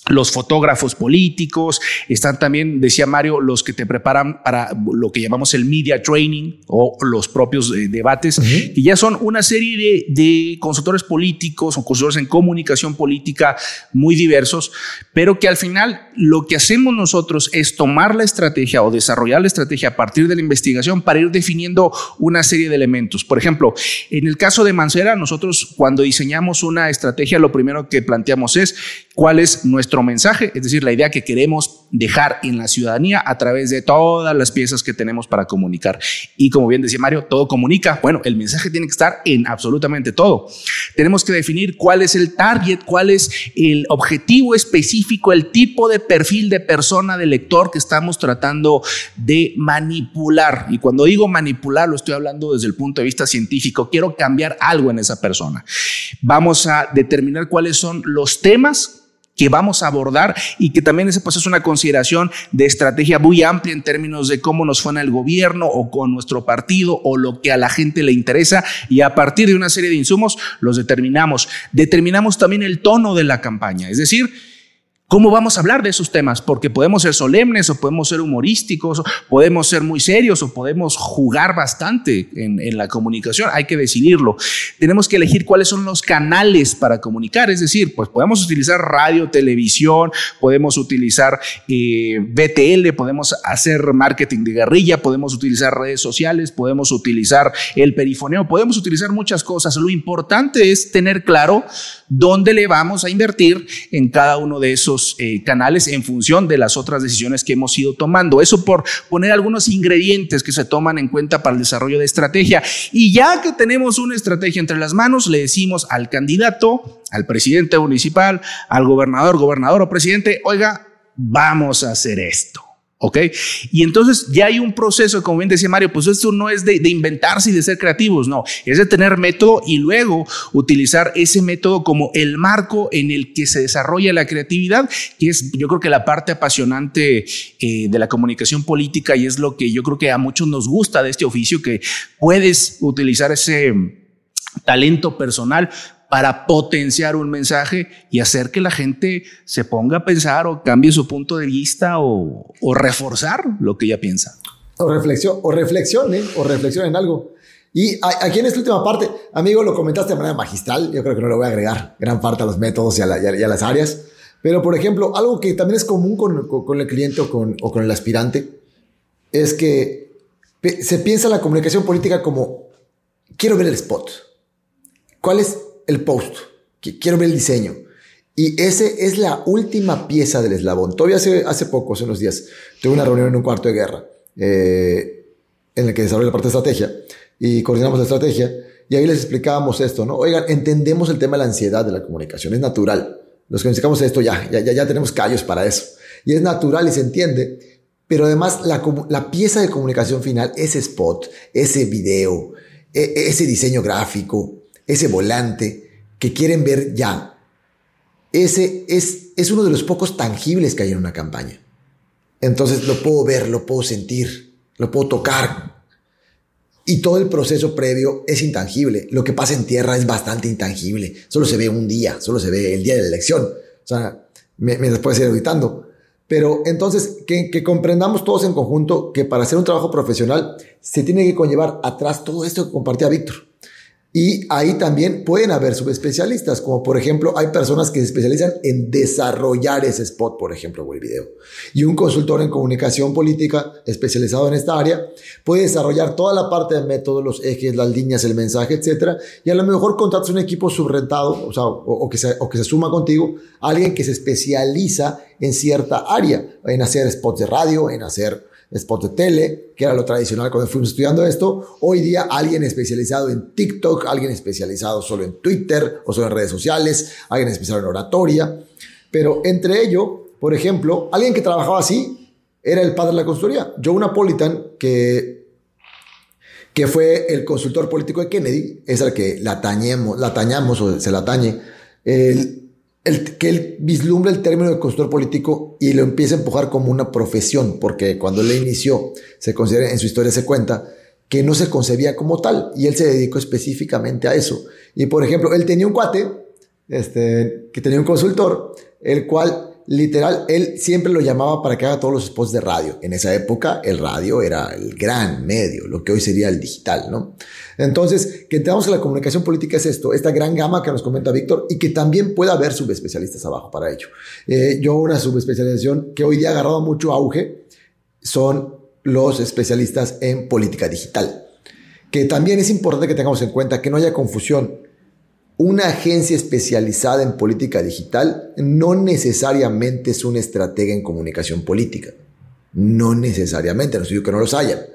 los fotógrafos políticos, están también, decía Mario, los que te preparan para lo que llamamos el media training o los propios eh, debates, que ya son una serie de, consultores políticos o consultores en comunicación política muy diversos, pero que al final lo que hacemos nosotros es tomar la estrategia o desarrollar la estrategia a partir de la investigación para ir definiendo una serie de elementos. Por ejemplo, en el caso de Mancera, nosotros cuando diseñamos una estrategia, lo primero que planteamos es cuál es nuestro mensaje, es decir, la idea que queremos dejar en la ciudadanía a través de todas las piezas que tenemos para comunicar. Y como bien decía Mario, todo comunica. Bueno, el mensaje tiene que estar en absolutamente todo. Tenemos que definir cuál es el target, cuál es el objetivo específico, el tipo de perfil de persona, de lector que estamos tratando de manipular. Y cuando digo manipular, lo estoy hablando desde el punto de vista científico. Quiero cambiar algo en esa persona. Vamos a determinar cuáles son los temas que vamos a abordar y que también ese pues es una consideración de estrategia muy amplia en términos de cómo nos fue el gobierno o con nuestro partido o lo que a la gente le interesa y a partir de una serie de insumos los determinamos. Determinamos también el tono de la campaña, es decir, ¿Cómo vamos a hablar de esos temas? Porque podemos ser solemnes o podemos ser humorísticos, podemos ser muy serios o podemos jugar bastante en, la comunicación. Hay que decidirlo. Tenemos que elegir cuáles son los canales para comunicar. Es decir, pues podemos utilizar radio, televisión, podemos utilizar eh, BTL, podemos hacer marketing de guerrilla, podemos utilizar redes sociales, podemos utilizar el perifoneo, podemos utilizar muchas cosas. Lo importante es tener claro dónde le vamos a invertir en cada uno de esos eh, canales en función de las otras decisiones que hemos ido tomando. Eso por poner algunos ingredientes que se toman en cuenta para el desarrollo de estrategia. Y ya que tenemos una estrategia entre las manos, le decimos al candidato, al presidente municipal, al gobernador, gobernador o presidente, oiga, vamos a hacer esto. ¿Ok? Y entonces ya hay un proceso, como bien decía Mario, pues esto no es de, inventarse y de ser creativos, no, es de tener método y luego utilizar ese método como el marco en el que se desarrolla la creatividad, que es yo creo que la parte apasionante eh, de la comunicación política y es lo que yo creo que a muchos nos gusta de este oficio, que puedes utilizar ese talento personal para potenciar un mensaje y hacer que la gente se ponga a pensar o cambie su punto de vista o, reforzar lo que ella piensa. O, reflexión, o reflexione, o reflexione en algo. Y aquí en esta última parte, amigo, lo comentaste de manera magistral, yo creo que no lo voy a agregar gran parte a los métodos y a, las áreas, pero por ejemplo, algo que también es común con, el cliente o con, o con el aspirante es que se piensa la comunicación política como, quiero ver el spot. ¿Cuál es el post, que quiero ver el diseño. Y ese es la última pieza del eslabón. Todavía hace, poco, hace unos días, tuve una reunión en un cuarto de guerra eh, en el que desarrollé la parte de estrategia y coordinamos la estrategia. Y ahí les explicábamos esto, ¿no? Oigan, entendemos el tema de la ansiedad de la comunicación, es natural. Los que nos esto ya, ya, ya tenemos callos para eso. Y es natural y se entiende. Pero además la, la pieza de comunicación final, ese spot, ese video, e, ese diseño gráfico, ese volante que quieren ver ya, ese es, es uno de los pocos tangibles que hay en una campaña. Entonces lo puedo ver, lo puedo sentir, lo puedo tocar. Y todo el proceso previo es intangible. Lo que pasa en tierra es bastante intangible. Solo se ve un día, solo se ve el día de la elección. O sea, me, me puede seguir auditando. Pero entonces, que, que, comprendamos todos en conjunto que para hacer un trabajo profesional se tiene que conllevar atrás todo esto que compartía Víctor. Y ahí también pueden haber subespecialistas, como por ejemplo hay personas que se especializan en desarrollar ese spot, por ejemplo, o el video. Y un consultor en comunicación política especializado en esta área puede desarrollar toda la parte de métodos, los ejes, las líneas, el mensaje, etcétera. Y a lo mejor contratas un equipo subrentado, o, sea, o, que se, o que se suma contigo, alguien que se especializa en cierta área, en hacer spots de radio, en hacer spot de tele, que era lo tradicional cuando fuimos estudiando esto. Hoy día alguien especializado en TikTok, alguien especializado solo en Twitter o solo en redes sociales, alguien especializado en oratoria. Pero entre ello, por ejemplo, alguien que trabajaba así era el padre de la consultoría, Joe Napolitan, que, que fue el consultor político de Kennedy, es el que la, tañemos, o se la tañe. El, que él vislumbra el término de consultor político y lo empieza a empujar como una profesión, porque cuando él inició, se considera, en su historia se cuenta, que no se concebía como tal, y él se dedicó específicamente a eso. Y por ejemplo, él tenía un cuate, este, que tenía un consultor, el cual literal, él siempre lo llamaba para que haga todos los spots de radio. En esa época, el radio era el gran medio, lo que hoy sería el digital, ¿no? Entonces, que entendamos que la comunicación política es esto, esta gran gama que nos comenta Víctor y que también puede haber subespecialistas abajo para ello. Eh, yo una subespecialización que hoy día ha agarrado mucho auge son los especialistas en política digital, que también es importante que tengamos en cuenta que no haya confusión una agencia especializada en política digital no necesariamente es una estratega en comunicación política. No necesariamente, no digo que no los haya,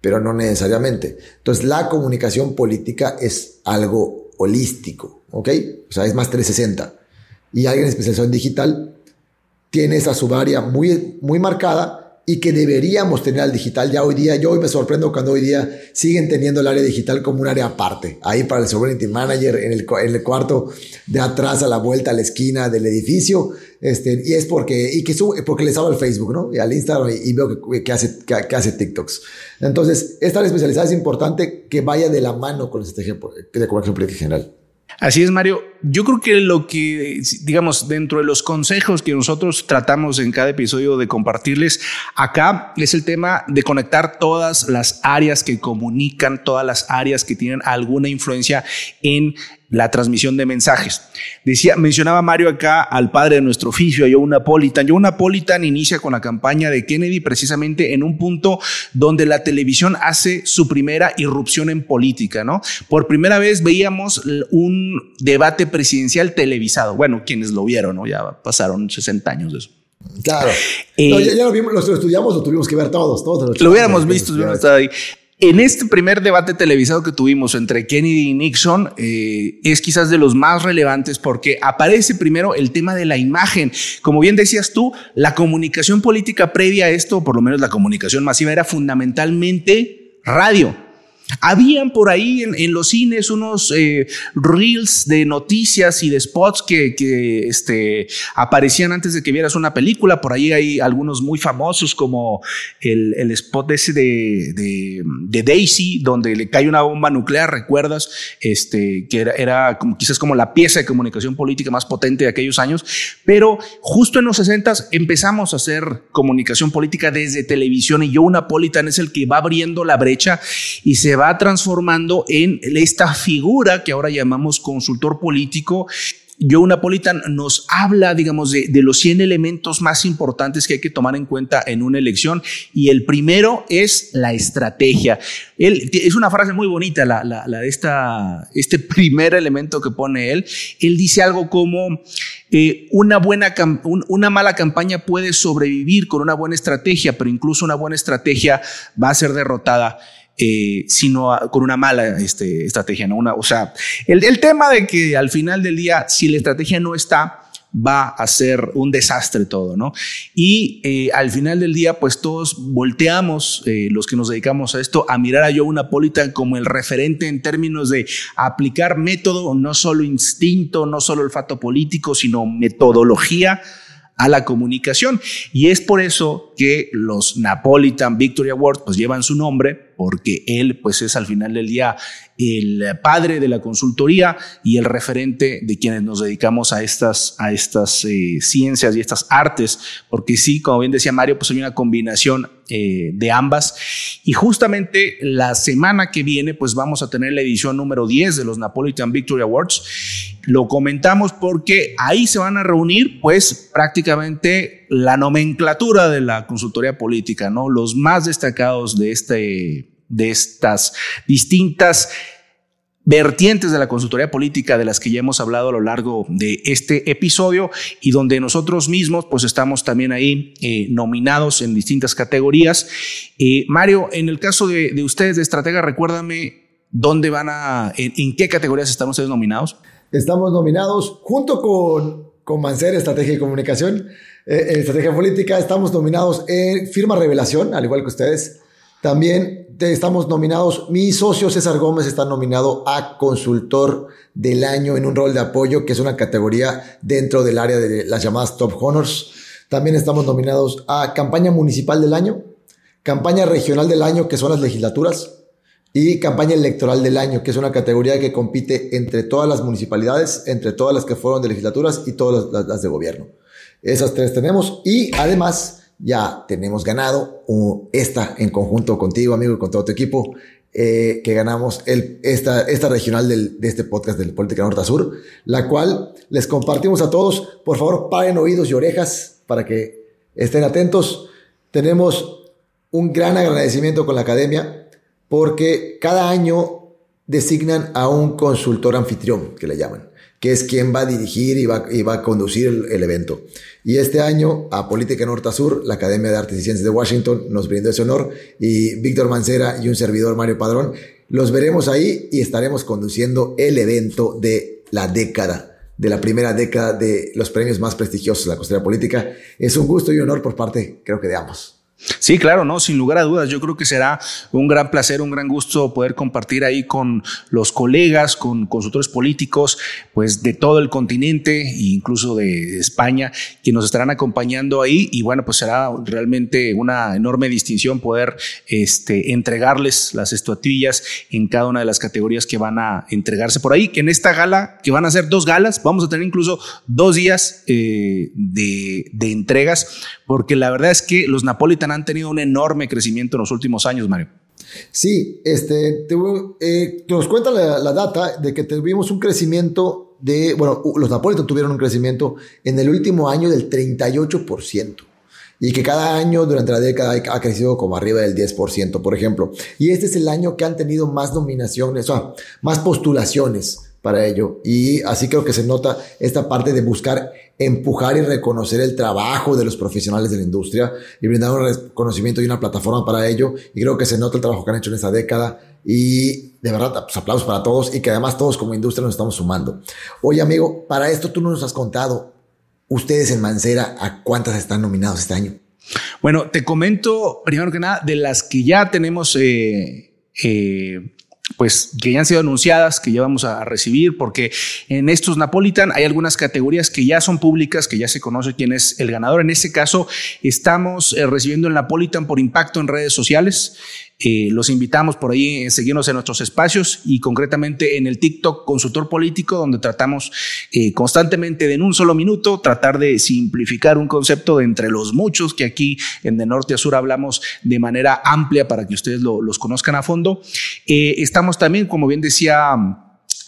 pero no necesariamente. Entonces, la comunicación política es algo holístico, ¿ok? O sea, es más 360. Y alguien especializado en digital tiene esa subárea muy, muy marcada y que deberíamos tener al digital ya hoy día. Yo hoy me sorprendo cuando hoy día siguen teniendo el área digital como un área aparte. Ahí para el sovereignty manager en el, en el cuarto de atrás a la vuelta a la esquina del edificio. Este, y es porque, y que sube, porque les hablo al Facebook, ¿no? Y al Instagram y, veo que, hace, que, hace TikToks. Entonces, esta área especializada es importante que vaya de la mano con la estrategia de comunicación política general. Así es, Mario. Yo creo que lo que, digamos, dentro de los consejos que nosotros tratamos en cada episodio de compartirles acá es el tema de conectar todas las áreas que comunican, todas las áreas que tienen alguna influencia en la transmisión de mensajes. Decía, mencionaba Mario acá al padre de nuestro oficio, a Joe Napolitan. Joe Napolitan inicia con la campaña de Kennedy precisamente en un punto donde la televisión hace su primera irrupción en política, ¿no? Por primera vez veíamos un debate presidencial televisado. Bueno, quienes lo vieron, ¿no? Ya pasaron 60 años de eso. Claro. Eh, ya, lo, vimos, lo estudiamos, lo tuvimos que ver todos, todos. Lo, hubiéramos visto, ahí. En este primer debate televisado que tuvimos entre Kennedy y Nixon eh, es quizás de los más relevantes porque aparece primero el tema de la imagen. Como bien decías tú, la comunicación política previa a esto, por lo menos la comunicación masiva, era fundamentalmente radio. Habían por ahí en, los cines unos eh, reels de noticias y de spots que, que este, aparecían antes de que vieras una película. Por ahí hay algunos muy famosos como el, el spot ese de, de, de, Daisy, donde le cae una bomba nuclear, recuerdas, este, que era, era, como, quizás como la pieza de comunicación política más potente de aquellos años. Pero justo en los 60 empezamos a hacer comunicación política desde televisión y Joe Napolitan es el que va abriendo la brecha y se va transformando en esta figura que ahora llamamos consultor político Joe Napolitan nos habla, digamos, de, los 100 elementos más importantes que hay que tomar en cuenta en una elección y el primero es la estrategia. Él, es una frase muy bonita, la, de este primer elemento que pone él. Él dice algo como, eh, una, buena, una mala campaña puede sobrevivir con una buena estrategia, pero incluso una buena estrategia va a ser derrotada eh, sino con una mala este, estrategia. ¿no? Una, o sea, el, el, tema de que al final del día, si la estrategia no está, va a ser un desastre todo, ¿no? Y eh, al final del día, pues todos volteamos, eh, los que nos dedicamos a esto, a mirar a Joe Napolitan como el referente en términos de aplicar método, no solo instinto, no solo olfato político, sino metodología a la comunicación. Y es por eso que los Napolitan Victory Awards pues llevan su nombre, porque él pues es al final del día el padre de la consultoría y el referente de quienes nos dedicamos a estas, a estas eh, ciencias y estas artes, porque sí, como bien decía Mario, pues hay una combinación eh, de ambas. Y justamente la semana que viene, pues vamos a tener la edición número 10 de los Napolitan Victory Awards. Lo comentamos porque ahí se van a reunir, pues prácticamente la nomenclatura de la consultoría política, ¿no? Los más destacados de este de estas distintas vertientes de la consultoría política de las que ya hemos hablado a lo largo de este episodio y donde nosotros mismos pues estamos también ahí eh, nominados en distintas categorías. Eh, Mario, en el caso de, ustedes de estratega, recuérdame dónde van a, en, qué categorías están ustedes nominados. Estamos nominados junto con, con Mancer, Estrategia y Comunicación, eh, Estrategia Política, estamos nominados en Firma Revelación, al igual que ustedes. También estamos nominados, mi socio César Gómez está nominado a consultor del año en un rol de apoyo, que es una categoría dentro del área de las llamadas Top Honors. También estamos nominados a campaña municipal del año, campaña regional del año, que son las legislaturas, y campaña electoral del año, que es una categoría que compite entre todas las municipalidades, entre todas las que fueron de legislaturas y todas las, de gobierno. Esas tres tenemos y además ya tenemos ganado esta en conjunto contigo, amigo, y con todo tu equipo, eh, que ganamos el, esta, esta regional del, de este podcast del Política Norte Sur, la cual les compartimos a todos. Por favor, paren oídos y orejas para que estén atentos. Tenemos un gran agradecimiento con la academia porque cada año designan a un consultor anfitrión, que le llaman que es quien va a dirigir y va, y va a conducir el, evento. Y este año, a Política Norte Sur, la Academia de Artes y Ciencias de Washington nos brindó ese honor y Víctor Mancera y un servidor Mario Padrón, los veremos ahí y estaremos conduciendo el evento de la década de la primera década de los premios más prestigiosos de la costera política. Es un gusto y honor por parte, creo que de ambos. Sí, claro, no, sin lugar a dudas. Yo creo que será un gran placer, un gran gusto poder compartir ahí con los colegas, con consultores políticos, pues de todo el continente e incluso de España, que nos estarán acompañando ahí. Y bueno, pues será realmente una enorme distinción poder este, entregarles las estatuillas en cada una de las categorías que van a entregarse por ahí. Que en esta gala, que van a ser dos galas, vamos a tener incluso dos días eh, de, de entregas, porque la verdad es que los Han tenido un enorme crecimiento en los últimos años, Mario. Sí, este, te, eh, nos cuenta la, data de que tuvimos un crecimiento de, bueno, los Napolitan tuvieron un crecimiento en el último año del 38% y que cada año durante la década ha crecido como arriba del 10%, por ejemplo. Y este es el año que han tenido más nominaciones, o sea, más postulaciones para ello. Y así creo que se nota esta parte de buscar empujar y reconocer el trabajo de los profesionales de la industria y brindar un reconocimiento y una plataforma para ello. Y creo que se nota el trabajo que han hecho en esta década. Y de verdad, pues, aplausos para todos y que además todos como industria nos estamos sumando. Oye, amigo, para esto tú nos has contado, ustedes en Mancera, ¿a cuántas están nominados este año? Bueno, te comento primero que nada de las que ya tenemos eh, eh, pues que ya han sido anunciadas, que ya vamos a recibir, porque en estos Napolitan hay algunas categorías que ya son públicas, que ya se conoce quién es el ganador. En este caso, estamos eh, recibiendo el Napolitan por impacto en redes sociales. Eh, los invitamos por ahí a seguirnos en nuestros espacios y concretamente en el TikTok Consultor Político, donde tratamos eh, constantemente de en un solo minuto tratar de simplificar un concepto de entre los muchos que aquí en de norte a sur hablamos de manera amplia para que ustedes los conozcan a fondo. Eh, estamos también, como bien decía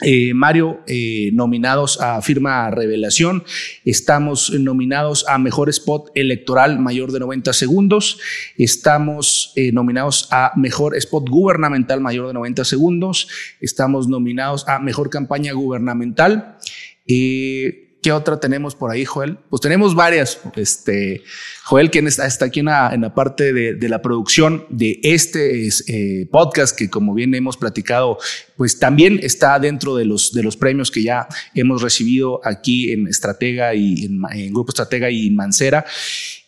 eh, Mario, eh, nominados a firma revelación. Estamos nominados a mejor spot electoral mayor de 90 segundos. Estamos eh, nominados a mejor spot gubernamental mayor de 90 segundos. Estamos nominados a mejor campaña gubernamental. ¿Qué otra tenemos por ahí, Joel? Pues tenemos varias. Este, Joel, quien está, aquí en la, parte de, la producción de este eh, podcast, que como bien hemos platicado, pues también está dentro de los, de los premios que ya hemos recibido aquí en Estratega y en, Grupo Estratega y Mancera.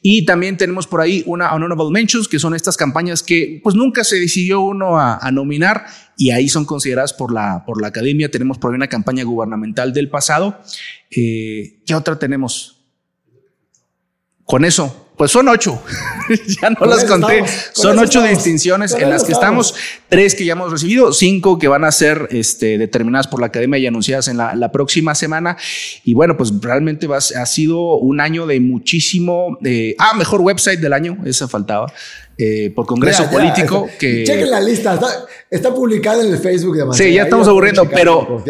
Y también tenemos por ahí una Honorable Mentions, que son estas campañas que pues nunca se decidió uno a, nominar y ahí son consideradas por la, por la academia. Tenemos por ahí una campaña gubernamental del pasado. Eh, ¿Qué otra tenemos? Con eso, pues son ocho. ya no las conté. son ocho distinciones en las que estamos. Tres que ya hemos recibido, cinco que van a ser este, determinadas por la academia y anunciadas en la, próxima semana. Y bueno, pues realmente ha sido un año de muchísimo. Eh, ah, mejor website del año. Esa faltaba. Eh, por Congreso Político. que... Chequen la lista, está, publicada en el Facebook de Sí, ya estamos aburriendo, pero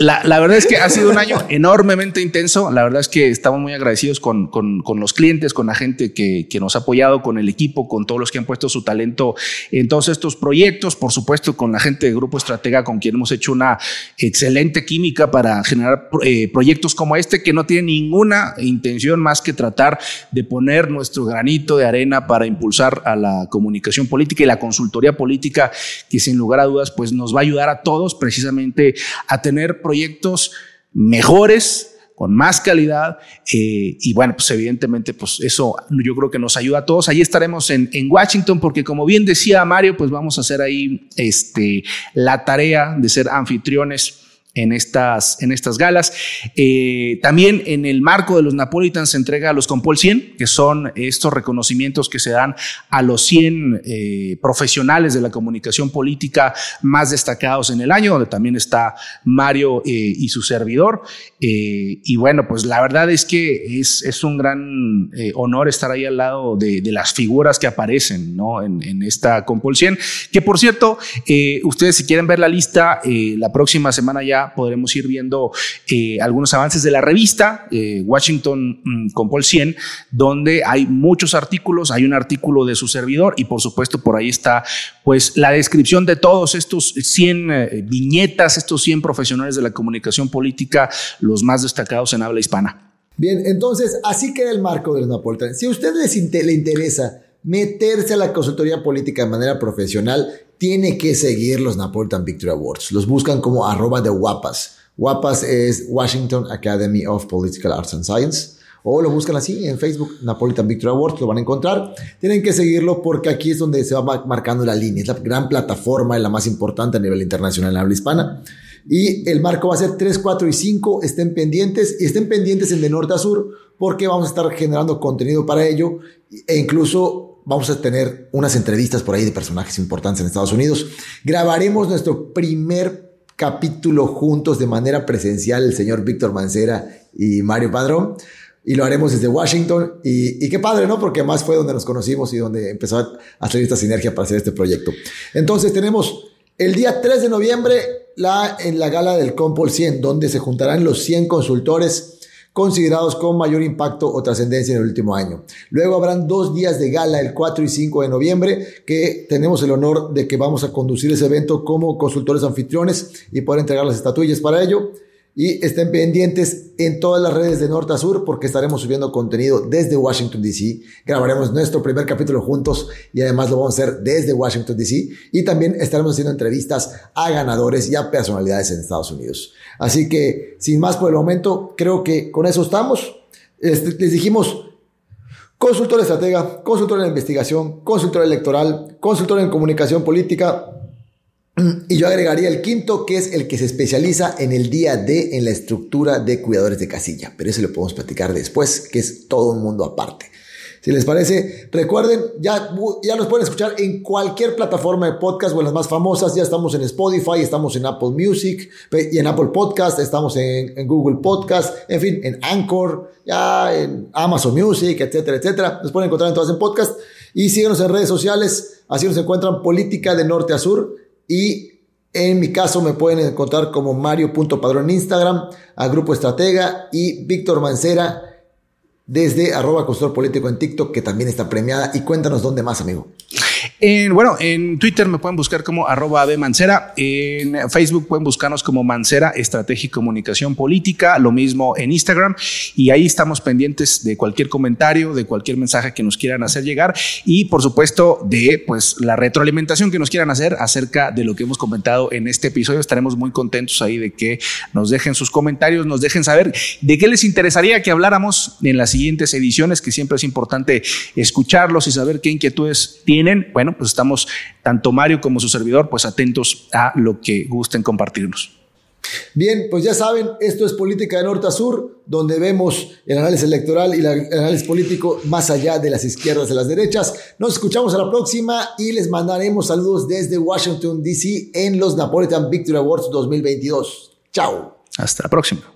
la, la, verdad es que ha sido un año enormemente intenso. La verdad es que estamos muy agradecidos con, con, con los clientes, con la gente que, que, nos ha apoyado, con el equipo, con todos los que han puesto su talento en todos estos proyectos. Por supuesto, con la gente de Grupo Estratega, con quien hemos hecho una excelente química para generar eh, proyectos como este, que no tiene ninguna intención más que tratar de poner nuestro granito de arena para impulsar a la comunicación política y la consultoría política, que sin lugar a dudas, pues nos va a ayudar a todos precisamente a tener proyectos mejores, con más calidad eh, y bueno, pues evidentemente pues eso yo creo que nos ayuda a todos. Ahí estaremos en, en, Washington porque como bien decía Mario, pues vamos a hacer ahí este, la tarea de ser anfitriones en estas, en estas galas. Eh, también en el marco de los Napolitans se entrega a los Compol 100, que son estos reconocimientos que se dan a los 100 eh, profesionales de la comunicación política más destacados en el año, donde también está Mario eh, y su servidor. y bueno, pues la verdad es que es, es un gran honor estar ahí al lado de, de, las figuras que aparecen ¿no? en, en esta Compol 100, que por cierto, ustedes si quieren ver la lista, la próxima semana ya podremos ir viendo eh, algunos avances de la revista eh, Washington mm, con Paul 100, donde hay muchos artículos, hay un artículo de su servidor y por supuesto por ahí está pues la descripción de todos estos 100 eh, viñetas, estos 100 profesionales de la comunicación política, los más destacados en habla hispana. Bien, entonces así queda el marco del Napolitano. Si a usted le interesa meterse a la consultoría política de manera profesional, tiene que seguir los Napolitan Victory Awards. Los buscan como arroba de guapas. Guapas es Washington Academy of Political Arts and Science. O lo buscan así en Facebook, Napolitan Victory Awards, lo van a encontrar. Tienen que seguirlo porque aquí es donde se va marcando la línea. Es la gran plataforma y la más importante a nivel internacional en habla hispana. Y el marco va a ser 3, 4 y 5. Estén pendientes y estén pendientes en de norte a sur porque vamos a estar generando contenido para ello e incluso vamos a tener unas entrevistas por ahí de personajes importantes en Estados Unidos. Grabaremos nuestro primer capítulo juntos de manera presencial, el señor Víctor Mancera y Mario Padrón. Y lo haremos desde Washington. Y, qué padre, ¿no? Porque más fue donde nos conocimos y donde empezó a hacer esta sinergia para hacer este proyecto. Entonces tenemos el día 3 de noviembre la, en la gala del Compol 100, donde se juntarán los 100 consultores considerados con mayor impacto o trascendencia en el último año. Luego habrán dos días de gala, el 4 y 5 de noviembre, que tenemos el honor de que vamos a conducir ese evento como consultores anfitriones y poder entregar las estatuillas para ello. Y estén pendientes en todas las redes de norte a sur porque estaremos subiendo contenido desde Washington, D.C. Grabaremos nuestro primer capítulo juntos y además lo vamos a hacer desde Washington, D.C. Y también estaremos haciendo entrevistas a ganadores y a personalidades en Estados Unidos. Así que, sin más por el momento, creo que con eso estamos. Este, les dijimos consultor estratega, consultor en investigación, consultor electoral, consultor en comunicación política, y yo agregaría el quinto, que es el que se especializa en el día D en la estructura de cuidadores de casilla. Pero eso lo podemos platicar después, que es todo un mundo aparte. Si les parece, recuerden, ya, ya nos pueden escuchar en cualquier plataforma de podcast o en las más famosas. Ya estamos en Spotify, estamos en Apple Music y en Apple Podcast, estamos en, en Google Podcast, en fin, en Anchor, ya en Amazon Music, etcétera, etcétera. Nos pueden encontrar en todas en podcast. Y síguenos en redes sociales, así nos encuentran Política de Norte a Sur y en mi caso me pueden encontrar como Mario.padrón en Instagram, a Grupo Estratega y Víctor Mancera desde arroba consultor político en TikTok, que también está premiada. Y cuéntanos dónde más, amigo. En, bueno, en Twitter me pueden buscar como arroba Mancera. En Facebook pueden buscarnos como Mancera Estrategia y Comunicación Política. Lo mismo en Instagram. Y ahí estamos pendientes de cualquier comentario, de cualquier mensaje que nos quieran hacer llegar. Y por supuesto, de pues la retroalimentación que nos quieran hacer acerca de lo que hemos comentado en este episodio. Estaremos muy contentos ahí de que nos dejen sus comentarios, nos dejen saber de qué les interesaría que habláramos en las siguientes ediciones, que siempre es importante escucharlos y saber qué inquietudes tienen. Bueno, pues estamos, tanto Mario como su servidor, pues atentos a lo que gusten compartirnos. Bien, pues ya saben, esto es Política de Norte a Sur, donde vemos el análisis electoral y el análisis político más allá de las izquierdas y las derechas. Nos escuchamos a la próxima y les mandaremos saludos desde Washington, D.C. en los Napolitan Victory Awards 2022. Chao. Hasta la próxima.